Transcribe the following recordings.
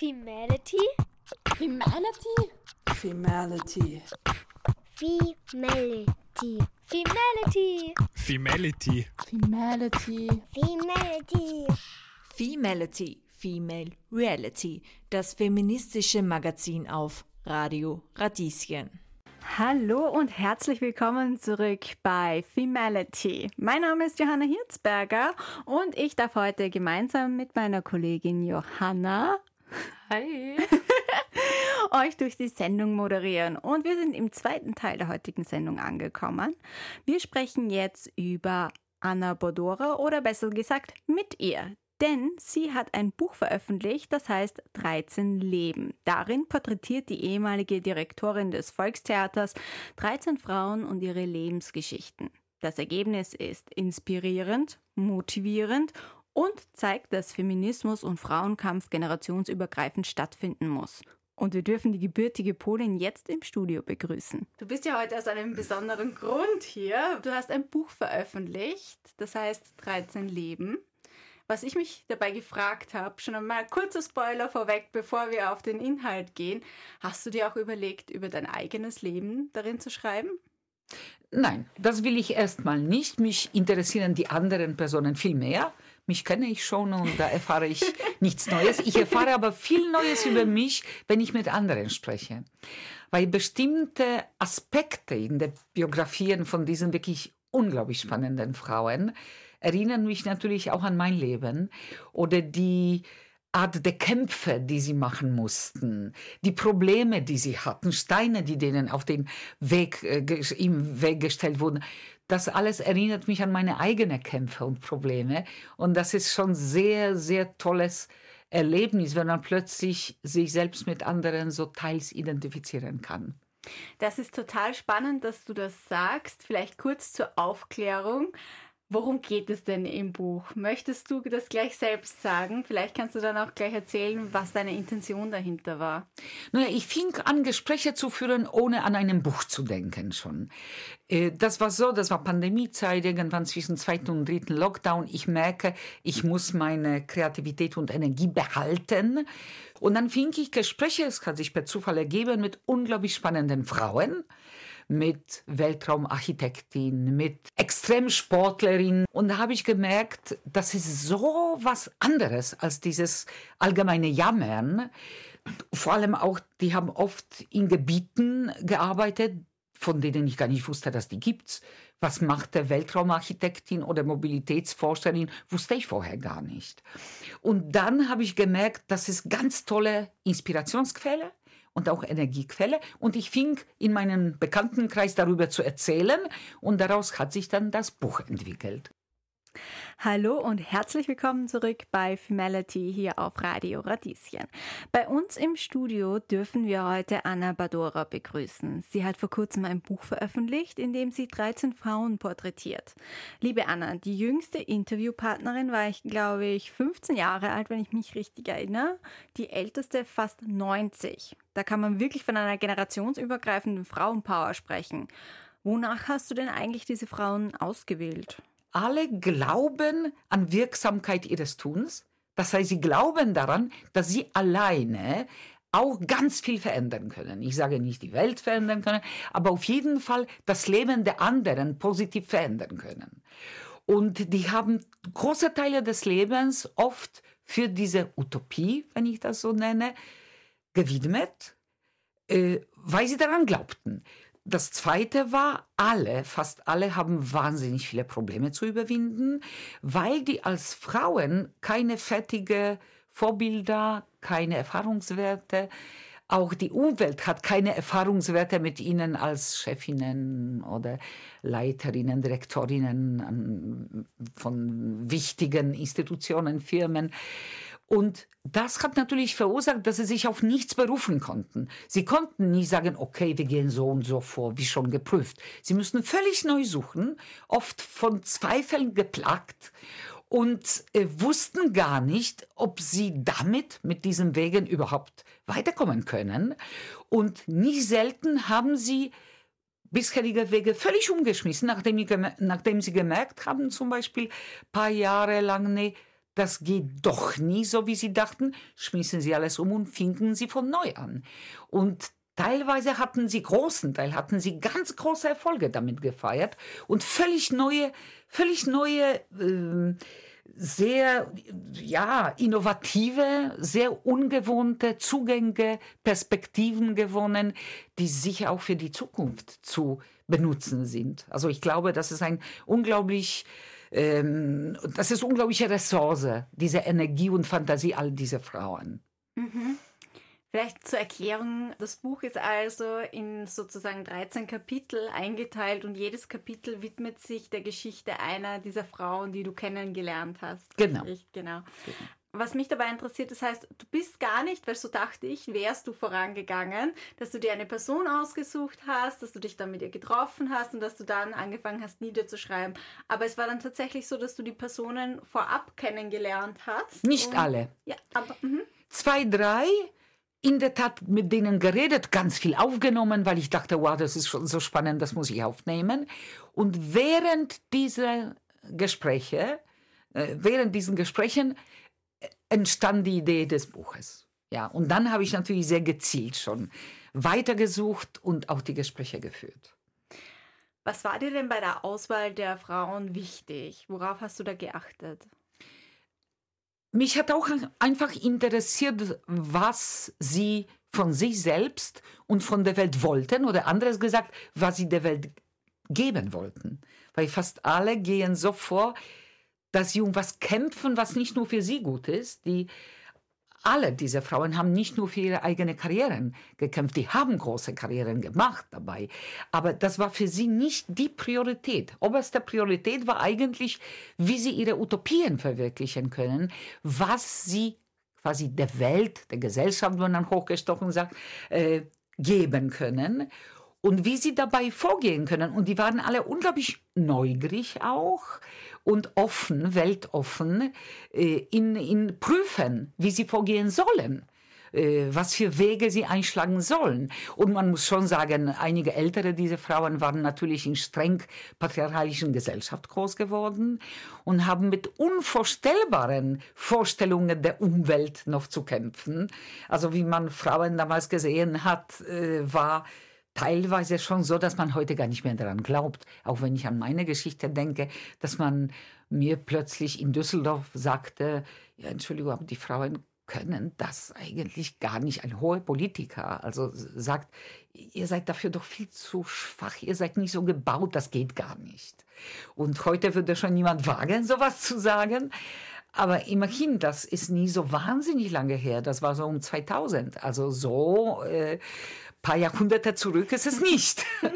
Femality? Femality? Femality. Femality. Femality. Femality. Femality. Femality. Femality, Female Reality, das feministische Magazin auf Radio Radieschen. Hallo und herzlich willkommen zurück bei Femality. Mein Name ist Johanna Hirzberger und ich darf heute gemeinsam mit meiner Kollegin Johanna Hi. euch durch die Sendung moderieren. Und wir sind im zweiten Teil der heutigen Sendung angekommen. Wir sprechen jetzt über Anna Bodora oder besser gesagt mit ihr. Denn sie hat ein Buch veröffentlicht, das heißt 13 Leben. Darin porträtiert die ehemalige Direktorin des Volkstheaters 13 Frauen und ihre Lebensgeschichten. Das Ergebnis ist inspirierend, motivierend und zeigt, dass Feminismus und Frauenkampf generationsübergreifend stattfinden muss. Und wir dürfen die gebürtige Polin jetzt im Studio begrüßen. Du bist ja heute aus einem besonderen Grund hier. Du hast ein Buch veröffentlicht, das heißt 13 Leben. Was ich mich dabei gefragt habe, schon einmal kurzer Spoiler vorweg, bevor wir auf den Inhalt gehen. Hast du dir auch überlegt, über dein eigenes Leben darin zu schreiben? Nein, das will ich erstmal nicht. Mich interessieren die anderen Personen viel mehr. Mich kenne ich schon und da erfahre ich nichts Neues. Ich erfahre aber viel Neues über mich, wenn ich mit anderen spreche. Weil bestimmte Aspekte in den Biografien von diesen wirklich unglaublich spannenden Frauen erinnern mich natürlich auch an mein Leben oder die Art der Kämpfe, die sie machen mussten, die Probleme, die sie hatten, Steine, die denen auf den Weg, äh, im Weg gestellt wurden. Das alles erinnert mich an meine eigenen Kämpfe und Probleme. Und das ist schon sehr, sehr tolles Erlebnis, wenn man plötzlich sich selbst mit anderen so teils identifizieren kann. Das ist total spannend, dass du das sagst. Vielleicht kurz zur Aufklärung. Worum geht es denn im Buch? Möchtest du das gleich selbst sagen? Vielleicht kannst du dann auch gleich erzählen, was deine Intention dahinter war. Naja, ich fing an, Gespräche zu führen, ohne an einem Buch zu denken schon. Äh, das war so, das war Pandemiezeit, irgendwann zwischen zweiten und dritten Lockdown. Ich merke, ich muss meine Kreativität und Energie behalten. Und dann fing ich Gespräche, es hat sich per Zufall ergeben, mit unglaublich spannenden Frauen mit Weltraumarchitektin, mit Extremsportlerin. Und da habe ich gemerkt, das ist so was anderes als dieses allgemeine Jammern. Vor allem auch, die haben oft in Gebieten gearbeitet, von denen ich gar nicht wusste, dass die gibt's. Was macht der Weltraumarchitektin oder Mobilitätsforscherin, wusste ich vorher gar nicht. Und dann habe ich gemerkt, das ist ganz tolle Inspirationsquelle und auch Energiequelle. Und ich fing in meinem Bekanntenkreis darüber zu erzählen und daraus hat sich dann das Buch entwickelt. Hallo und herzlich willkommen zurück bei Femality hier auf Radio Radieschen. Bei uns im Studio dürfen wir heute Anna Badora begrüßen. Sie hat vor kurzem ein Buch veröffentlicht, in dem sie 13 Frauen porträtiert. Liebe Anna, die jüngste Interviewpartnerin war ich, glaube ich, 15 Jahre alt, wenn ich mich richtig erinnere. Die älteste fast 90. Da kann man wirklich von einer generationsübergreifenden Frauenpower sprechen. Wonach hast du denn eigentlich diese Frauen ausgewählt? Alle glauben an Wirksamkeit ihres Tuns. Das heißt, sie glauben daran, dass sie alleine auch ganz viel verändern können. Ich sage nicht die Welt verändern können, aber auf jeden Fall das Leben der anderen positiv verändern können. Und die haben große Teile des Lebens oft für diese Utopie, wenn ich das so nenne, gewidmet, äh, weil sie daran glaubten. Das zweite war, alle, fast alle haben wahnsinnig viele Probleme zu überwinden, weil die als Frauen keine fertige Vorbilder, keine Erfahrungswerte, auch die Umwelt hat keine Erfahrungswerte mit ihnen als Chefinnen oder Leiterinnen, Direktorinnen von wichtigen Institutionen, Firmen. Und das hat natürlich verursacht, dass sie sich auf nichts berufen konnten. Sie konnten nie sagen, okay, wir gehen so und so vor, wie schon geprüft. Sie müssten völlig neu suchen, oft von Zweifeln geplagt und äh, wussten gar nicht, ob sie damit mit diesen Wegen überhaupt weiterkommen können. Und nicht selten haben sie bisherige Wege völlig umgeschmissen, nachdem, nachdem sie gemerkt haben, zum Beispiel paar Jahre lang, nee, das geht doch nie so, wie sie dachten, schmissen sie alles um und fingen sie von neu an. Und teilweise hatten sie großen Teil, hatten sie ganz große Erfolge damit gefeiert und völlig neue, völlig neue, ähm, sehr ja, innovative, sehr ungewohnte Zugänge, Perspektiven gewonnen, die sicher auch für die Zukunft zu benutzen sind. Also ich glaube, das ist ein unglaublich ähm, das ist unglaubliche Ressource, diese Energie und Fantasie all dieser Frauen. Mhm. Vielleicht zur Erklärung, das Buch ist also in sozusagen 13 Kapitel eingeteilt und jedes Kapitel widmet sich der Geschichte einer dieser Frauen, die du kennengelernt hast. Genau. Ich, genau. Was mich dabei interessiert, das heißt, du bist gar nicht, weil so dachte ich, wärst du vorangegangen, dass du dir eine Person ausgesucht hast, dass du dich dann mit ihr getroffen hast und dass du dann angefangen hast, niederzuschreiben. Aber es war dann tatsächlich so, dass du die Personen vorab kennengelernt hast. Nicht alle. Ja, aber. Mhm. Zwei, drei, in der Tat mit denen geredet, ganz viel aufgenommen, weil ich dachte, wow, das ist schon so spannend, das muss ich aufnehmen. Und während dieser Gespräche, äh, während diesen Gesprächen entstand die Idee des Buches. Ja, und dann habe ich natürlich sehr gezielt schon weitergesucht und auch die Gespräche geführt. Was war dir denn bei der Auswahl der Frauen wichtig? Worauf hast du da geachtet? Mich hat auch einfach interessiert, was sie von sich selbst und von der Welt wollten oder anderes gesagt, was sie der Welt geben wollten. Weil fast alle gehen so vor, dass sie um was kämpfen, was nicht nur für sie gut ist. Die, alle diese Frauen haben nicht nur für ihre eigene Karrieren gekämpft, die haben große Karrieren gemacht dabei. Aber das war für sie nicht die Priorität. Oberste Priorität war eigentlich, wie sie ihre Utopien verwirklichen können, was sie quasi der Welt, der Gesellschaft, wenn man hochgestochen sagt, äh, geben können und wie sie dabei vorgehen können. Und die waren alle unglaublich neugierig auch und offen, weltoffen, äh, in, in Prüfen, wie sie vorgehen sollen äh, was für Wege sie einschlagen sollen. Und man muss schon sagen, einige ältere dieser Frauen waren natürlich in streng patriarchalischen Gesellschaft groß geworden und haben mit unvorstellbaren Vorstellungen der Umwelt noch zu kämpfen. Also wie man Frauen damals gesehen hat, äh, war teilweise schon so, dass man heute gar nicht mehr daran glaubt. Auch wenn ich an meine Geschichte denke, dass man mir plötzlich in Düsseldorf sagte, ja, Entschuldigung, aber die Frauen können das eigentlich gar nicht. Ein hoher Politiker, also sagt, ihr seid dafür doch viel zu schwach, ihr seid nicht so gebaut, das geht gar nicht. Und heute würde schon niemand wagen, sowas zu sagen. Aber immerhin, das ist nie so wahnsinnig lange her. Das war so um 2000. Also so äh, paar Jahrhunderte zurück ist es nicht.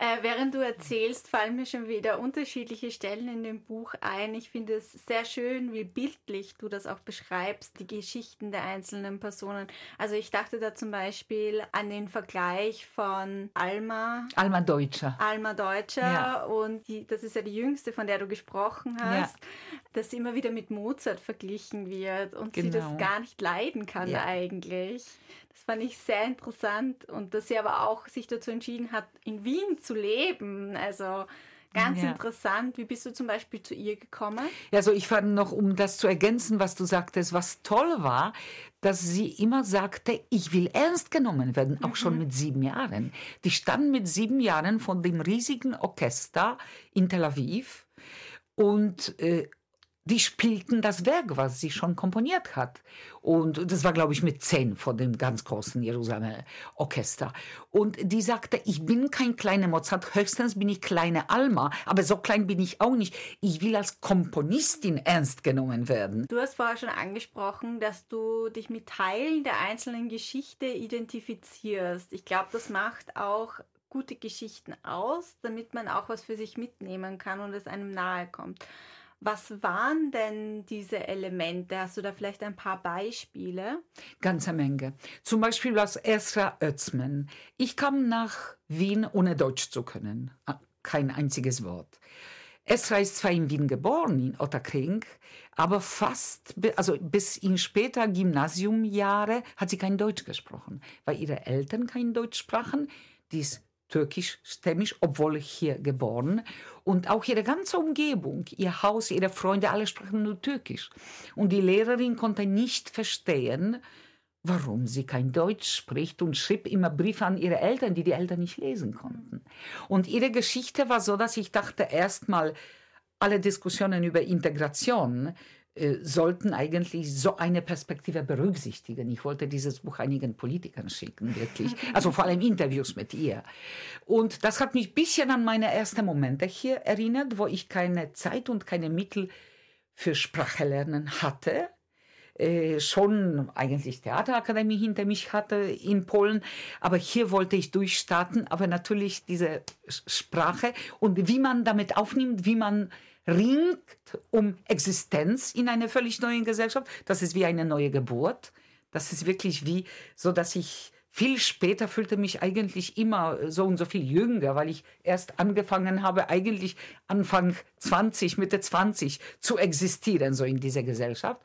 Äh, während du erzählst, fallen mir schon wieder unterschiedliche Stellen in dem Buch ein. Ich finde es sehr schön, wie bildlich du das auch beschreibst, die Geschichten der einzelnen Personen. Also ich dachte da zum Beispiel an den Vergleich von Alma. Alma Deutscher. Alma Deutscher Ja. und die, das ist ja die jüngste, von der du gesprochen hast, Ja. dass sie immer wieder mit Mozart verglichen wird und sie Genau. das gar nicht leiden kann Ja. eigentlich. Das fand ich sehr interessant und dass sie aber auch sich dazu entschieden hat, in Wien zu leben. Also ganz Ja. interessant. Wie bist du zum Beispiel zu ihr gekommen? Ja, also ich fand noch, um das zu ergänzen, was du sagtest, was toll war, dass sie immer sagte, ich will ernst genommen werden, auch schon mit sieben Jahren. Die stand mit sieben Jahren von dem riesigen Orchester in Tel Aviv und äh, die spielten das Werk, was sie schon komponiert hat. Und das war, glaube ich, mit zehn von dem ganz großen Jerusalemer Orchester. Und die sagte, ich bin kein kleiner Mozart, höchstens bin ich kleine Alma, aber so klein bin ich auch nicht. Ich will als Komponistin ernst genommen werden. Du hast vorher schon angesprochen, dass du dich mit Teilen der einzelnen Geschichte identifizierst. Ich glaube, das macht auch gute Geschichten aus, damit man auch was für sich mitnehmen kann und es einem nahe kommt. Was waren denn diese Elemente? Hast du da vielleicht ein paar Beispiele? Ganze Menge. Zum Beispiel was Esra Özmen. Ich kam nach Wien, ohne Deutsch zu können. Ah, Kein einziges Wort. Esra ist zwar in Wien geboren, in Otterkring, aber fast, also bis in später Gymnasiumjahre hat sie kein Deutsch gesprochen, weil ihre Eltern kein Deutsch sprachen. Die ist türkischstämmig, obwohl hier geboren. Und auch ihre ganze Umgebung, ihr Haus, ihre Freunde, alle sprachen nur Türkisch. Und die Lehrerin konnte nicht verstehen, warum sie kein Deutsch spricht und schrieb immer Briefe an ihre Eltern, die die Eltern nicht lesen konnten. Und ihre Geschichte war so, dass ich dachte, erstmal alle Diskussionen über Integration sollten eigentlich so eine Perspektive berücksichtigen. Ich wollte dieses Buch einigen Politikern schicken, wirklich. Also vor allem Interviews mit ihr. Und das hat mich ein bisschen an meine ersten Momente hier erinnert, wo ich keine Zeit und keine Mittel für Sprachelernen hatte. Äh, schon eigentlich Theaterakademie hinter mich hatte in Polen, aber hier wollte ich durchstarten, aber natürlich diese Sprache und wie man damit aufnimmt, wie man ringt um Existenz in einer völlig neuen Gesellschaft. Das ist wie eine neue Geburt. Das ist wirklich wie, so dass ich viel später fühlte mich eigentlich immer so und so viel jünger, weil ich erst angefangen habe, eigentlich Anfang 20, Mitte 20 zu existieren, so in dieser Gesellschaft.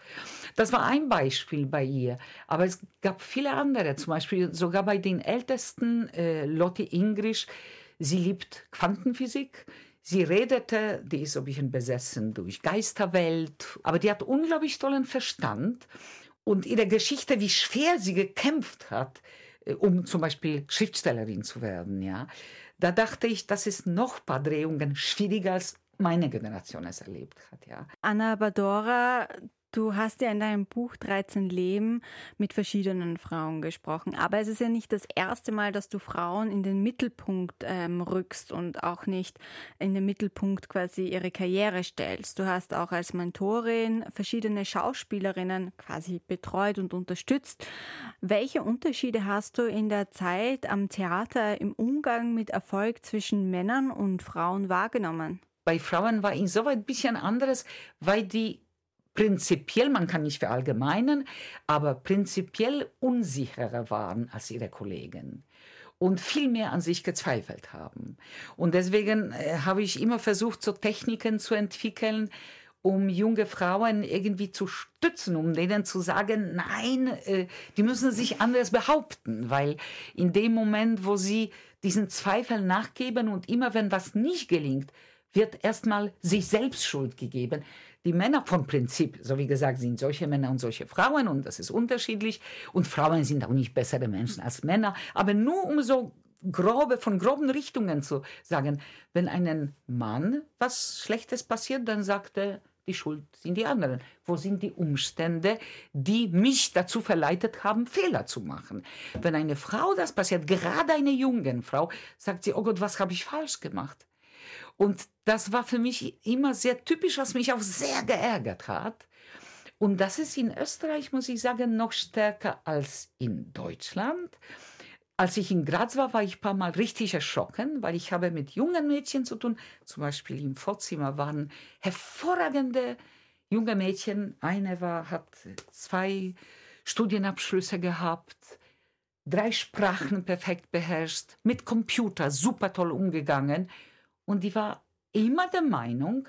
Das war ein Beispiel bei ihr. Aber es gab viele andere, zum Beispiel sogar bei den Ältesten, äh, Lotte Ingrisch, sie liebt Quantenphysik. Sie redete, die ist so ein bisschen besessen durch Geisterwelt, aber die hat unglaublich tollen Verstand. Und ihre Geschichte, wie schwer sie gekämpft hat, äh, um zum Beispiel Schriftstellerin zu werden, ja, da dachte ich, das ist noch ein paar Drehungen schwieriger als meine Generation es erlebt hat, ja. Anna Badora, Du hast ja in deinem Buch 13 Leben mit verschiedenen Frauen gesprochen. Aber es ist ja nicht das erste Mal, dass du Frauen in den Mittelpunkt ähm, rückst und auch nicht in den Mittelpunkt quasi ihre Karriere stellst. Du hast auch als Mentorin verschiedene Schauspielerinnen quasi betreut und unterstützt. Welche Unterschiede hast du in der Zeit am Theater im Umgang mit Erfolg zwischen Männern und Frauen wahrgenommen? Bei Frauen war insoweit ein bisschen anderes, weil die prinzipiell, man kann nicht verallgemeinern, aber prinzipiell unsicherer waren als ihre Kollegen und viel mehr an sich gezweifelt haben. Und deswegen äh, habe ich immer versucht, so Techniken zu entwickeln, um junge Frauen irgendwie zu stützen, um denen zu sagen, nein, äh, die müssen sich anders behaupten, weil in dem Moment, wo sie diesen Zweifel nachgeben und immer wenn was nicht gelingt, wird erstmal sich selbst Schuld gegeben die Männer vom Prinzip, so wie gesagt, sind solche Männer und solche Frauen und das ist unterschiedlich. Und Frauen sind auch nicht bessere Menschen als Männer. Aber nur um so grobe, von groben Richtungen zu sagen, wenn einem Mann was Schlechtes passiert, dann sagt er, die Schuld sind die anderen. Wo sind die Umstände, die mich dazu verleitet haben, Fehler zu machen? Wenn eine Frau das passiert, gerade eine junge Frau, sagt sie, oh Gott, was habe ich falsch gemacht? Und das war für mich immer sehr typisch, was mich auch sehr geärgert hat. Und das ist in Österreich, muss ich sagen, noch stärker als in Deutschland. Als ich in Graz war, war ich ein paar Mal richtig erschrocken, weil ich habe mit jungen Mädchen zu tun. Zum Beispiel im Vorzimmer waren hervorragende junge Mädchen. Eine war, hat zwei Studienabschlüsse gehabt, drei Sprachen perfekt beherrscht, mit Computer super toll umgegangen. Und die war immer der Meinung,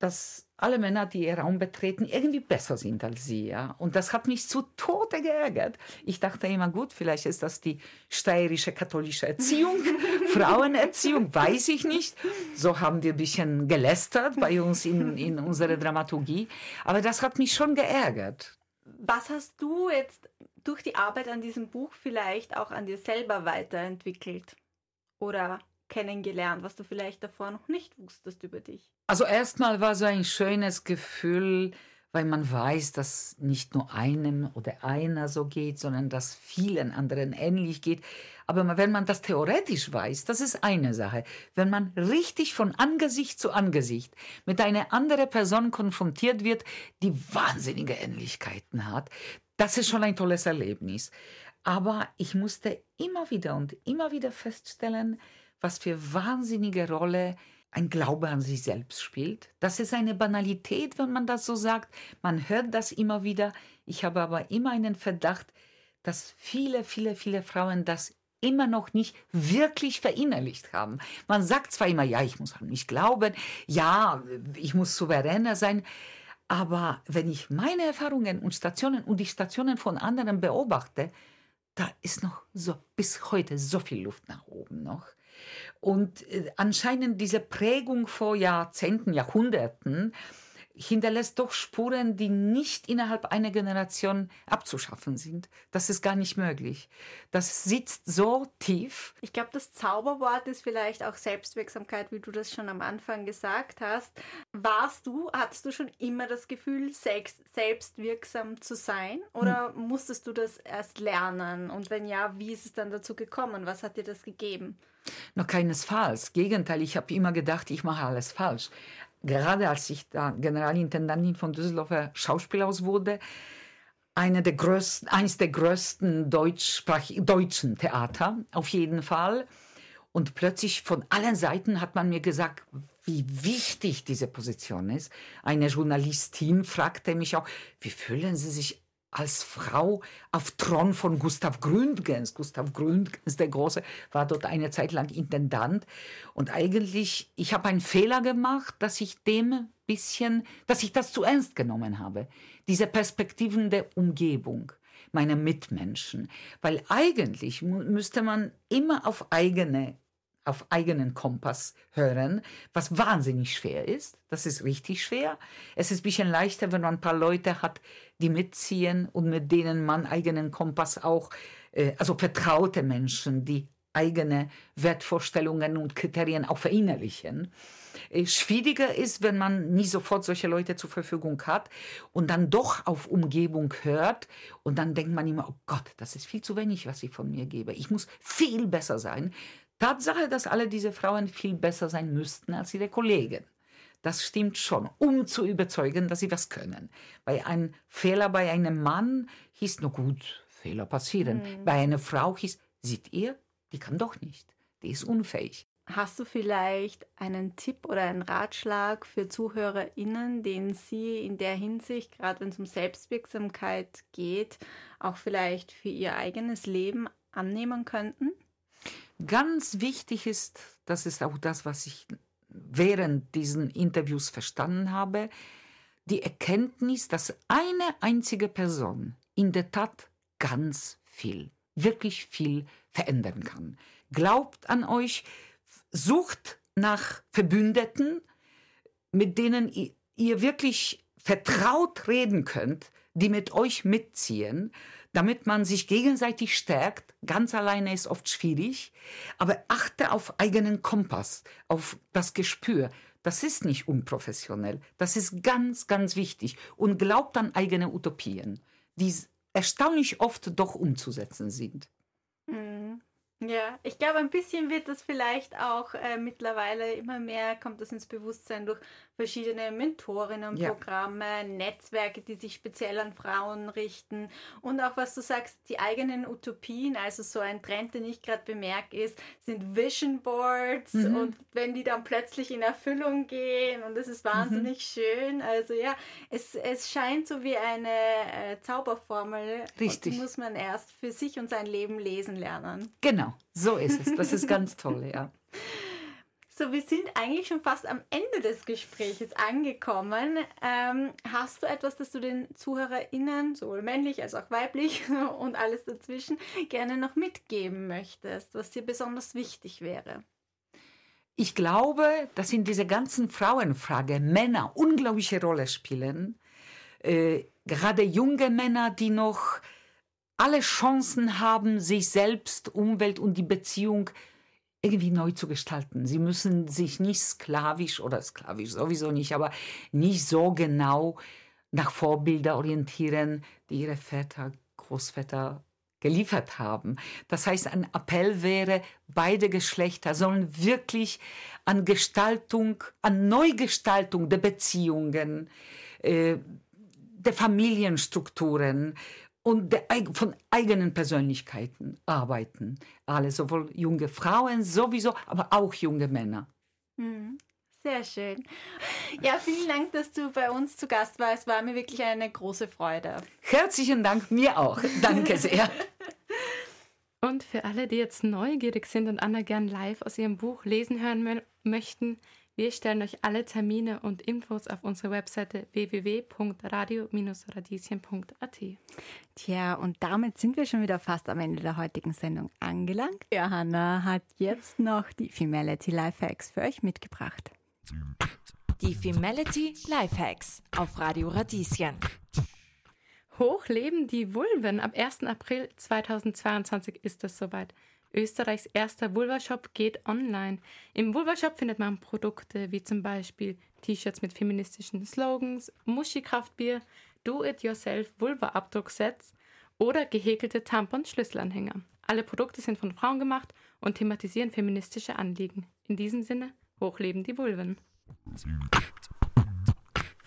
dass alle Männer, die ihr Raum betreten, irgendwie besser sind als sie. Ja? Und das hat mich zu Tode geärgert. Ich dachte immer, gut, vielleicht ist das die steirische katholische Erziehung, Frauenerziehung, weiß ich nicht. So haben wir ein bisschen gelästert bei uns in, in unserer Dramaturgie. Aber das hat mich schon geärgert. Was hast du jetzt durch die Arbeit an diesem Buch vielleicht auch an dir selber weiterentwickelt? Oder kennengelernt, was du vielleicht davor noch nicht wusstest über dich? Also erstmal war so ein schönes Gefühl, weil man weiß, dass nicht nur einem oder einer so geht, sondern dass vielen anderen ähnlich geht. Aber wenn man das theoretisch weiß, das ist eine Sache. Wenn man richtig von Angesicht zu Angesicht mit einer anderen Person konfrontiert wird, die wahnsinnige Ähnlichkeiten hat, das ist schon ein tolles Erlebnis. Aber ich musste immer wieder und immer wieder feststellen, was für wahnsinnige Rolle ein Glaube an sich selbst spielt. Das ist eine Banalität, wenn man das so sagt. Man hört das immer wieder. Ich habe aber immer einen Verdacht, dass viele, viele, viele Frauen das immer noch nicht wirklich verinnerlicht haben. Man sagt zwar immer, ja, ich muss an mich glauben, ja, ich muss souveräner sein, aber wenn ich meine Erfahrungen und Stationen und die Stationen von anderen beobachte, da ist noch so bis heute so viel Luft nach oben noch. Und äh, anscheinend diese Prägung vor Jahrzehnten, Jahrhunderten hinterlässt doch Spuren, die nicht innerhalb einer Generation abzuschaffen sind. Das ist gar nicht möglich. Das sitzt so tief. Ich glaube, das Zauberwort ist vielleicht auch Selbstwirksamkeit, wie du das schon am Anfang gesagt hast. Warst du, hattest du schon immer das Gefühl, selbst, selbstwirksam zu sein? Oder hm. musstest du das erst lernen? Und wenn ja, wie ist es dann dazu gekommen? Was hat dir das gegeben? Noch keinesfalls. Gegenteil, ich habe immer gedacht, ich mache alles falsch gerade als ich da Generalintendantin von Düsseldorfer Schauspielhaus wurde, eine der größten, eines der größten deutschen Theater, auf jeden Fall. Und plötzlich von allen Seiten hat man mir gesagt, wie wichtig diese Position ist. Eine Journalistin fragte mich auch, wie fühlen Sie sich als Frau auf Thron von Gustav Gründgens. Gustav Gründgens, der Große, war dort eine Zeit lang Intendant. Und eigentlich, ich habe einen Fehler gemacht, dass ich dem bisschen, dass ich das zu ernst genommen habe. Diese Perspektiven der Umgebung, meiner Mitmenschen. Weil eigentlich müsste man immer auf eigene auf eigenen Kompass hören, was wahnsinnig schwer ist. Das ist richtig schwer. Es ist ein bisschen leichter, wenn man ein paar Leute hat, die mitziehen und mit denen man eigenen Kompass auch, äh, also vertraute Menschen, die eigene Wertvorstellungen und Kriterien auch verinnerlichen. Äh, schwieriger ist, wenn man nie sofort solche Leute zur Verfügung hat und dann doch auf Umgebung hört und dann denkt man immer, oh Gott, das ist viel zu wenig, was ich von mir gebe. Ich muss viel besser sein. Tatsache, dass alle diese Frauen viel besser sein müssten als ihre Kollegen. Das stimmt schon, um zu überzeugen, dass sie was können. Bei einem Fehler bei einem Mann hieß, nur gut, Fehler passieren. Mhm. Bei einer Frau hieß, seht ihr, die kann doch nicht, die ist unfähig. Hast du vielleicht einen Tipp oder einen Ratschlag für ZuhörerInnen, den sie in der Hinsicht, gerade wenn es um Selbstwirksamkeit geht, auch vielleicht für ihr eigenes Leben annehmen könnten? Ganz wichtig ist, das ist auch das, was ich während diesen Interviews verstanden habe, die Erkenntnis, dass eine einzige Person in der Tat ganz viel, wirklich viel verändern kann. Glaubt an euch, sucht nach Verbündeten, mit denen ihr wirklich vertraut reden könnt, die mit euch mitziehen damit man sich gegenseitig stärkt. Ganz alleine ist oft schwierig, aber achte auf eigenen Kompass, auf das Gespür. Das ist nicht unprofessionell. Das ist ganz, ganz wichtig. Und glaubt an eigene Utopien, die erstaunlich oft doch umzusetzen sind. Mhm. Ja, ich glaube, ein bisschen wird das vielleicht auch äh, mittlerweile immer mehr, kommt das ins Bewusstsein durch verschiedene Mentorinnenprogramme, ja. Netzwerke, die sich speziell an Frauen richten und auch was du sagst, die eigenen Utopien, also so ein Trend, den ich gerade bemerke, ist, sind Vision Boards mhm. und wenn die dann plötzlich in Erfüllung gehen und das ist wahnsinnig mhm. schön. Also ja, es, es scheint so wie eine äh, Zauberformel. Richtig. die muss man erst für sich und sein Leben lesen lernen. Genau, so ist es. Das ist ganz toll, ja. So, wir sind eigentlich schon fast am Ende des Gesprächs angekommen. Ähm, hast du etwas, das du den ZuhörerInnen, sowohl männlich als auch weiblich und alles dazwischen, gerne noch mitgeben möchtest, was dir besonders wichtig wäre? Ich glaube, dass in dieser ganzen Frauenfrage Männer unglaubliche Rolle spielen. Äh, gerade junge Männer, die noch alle Chancen haben, sich selbst, Umwelt und die Beziehung irgendwie neu zu gestalten. Sie müssen sich nicht sklavisch oder sklavisch sowieso nicht, aber nicht so genau nach Vorbilder orientieren, die ihre Väter, Großväter geliefert haben. Das heißt, ein Appell wäre, beide Geschlechter sollen wirklich an Gestaltung, an Neugestaltung der Beziehungen, äh, der Familienstrukturen und der, von eigenen Persönlichkeiten arbeiten. Alle, sowohl junge Frauen sowieso, aber auch junge Männer. Mhm. Sehr schön. Ja, vielen Dank, dass du bei uns zu Gast warst. Es war mir wirklich eine große Freude. Herzlichen Dank, mir auch. Danke sehr. Und für alle, die jetzt neugierig sind und Anna gern live aus ihrem Buch lesen hören möchten, Wir stellen euch alle Termine und Infos auf unsere Webseite www.radio-radieschen.at. Tja, und damit sind wir schon wieder fast am Ende der heutigen Sendung angelangt. Johanna hat jetzt noch die Femality Lifehacks für euch mitgebracht. Die Femality Lifehacks auf Radio Radieschen. Hoch leben die Vulven. Ab 1. April 2022 ist es soweit. Österreichs erster Vulva-Shop geht online. Im Vulva-Shop findet man Produkte wie zum Beispiel T-Shirts mit feministischen Slogans, Muschi-Kraftbier, Do-it-yourself Vulva-Abdrucksets oder gehäkelte Tampon-Schlüsselanhänger. Alle Produkte sind von Frauen gemacht und thematisieren feministische Anliegen. In diesem Sinne, hochleben die Vulven.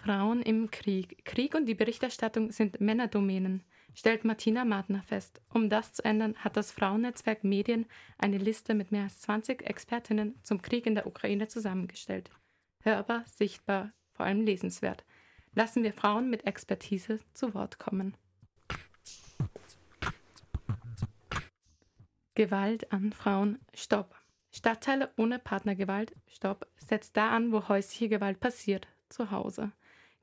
Frauen im Krieg. Krieg und die Berichterstattung sind Männerdomänen, stellt Martina Martner fest. Um das zu ändern, hat das Frauennetzwerk Medien eine Liste mit mehr als 20 Expertinnen zum Krieg in der Ukraine zusammengestellt. Hörbar, sichtbar, vor allem lesenswert. Lassen wir Frauen mit Expertise zu Wort kommen. Gewalt an Frauen. Stopp. Stadtteile ohne Partnergewalt. Stopp. Setzt da an, wo häusliche Gewalt passiert. Zu Hause.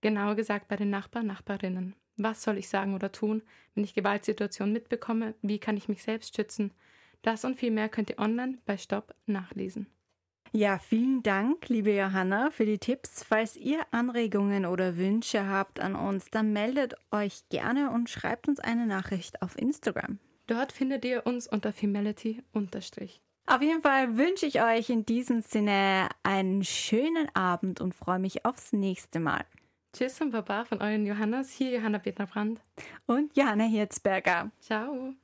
Genauer gesagt bei den Nachbarn, Nachbarinnen. Was soll ich sagen oder tun, wenn ich Gewaltsituationen mitbekomme? Wie kann ich mich selbst schützen? Das und viel mehr könnt ihr online bei Stopp nachlesen. Ja, vielen Dank, liebe Johanna, für die Tipps. Falls ihr Anregungen oder Wünsche habt an uns, dann meldet euch gerne und schreibt uns eine Nachricht auf Instagram. Dort findet ihr uns unter Femality Auf jeden Fall wünsche ich euch in diesem Sinne einen schönen Abend und freue mich aufs nächste Mal. Tschüss und Baba von euren Johannes. Hier Johanna Peter Brandt. Und Johanna Hirzberger. Ciao.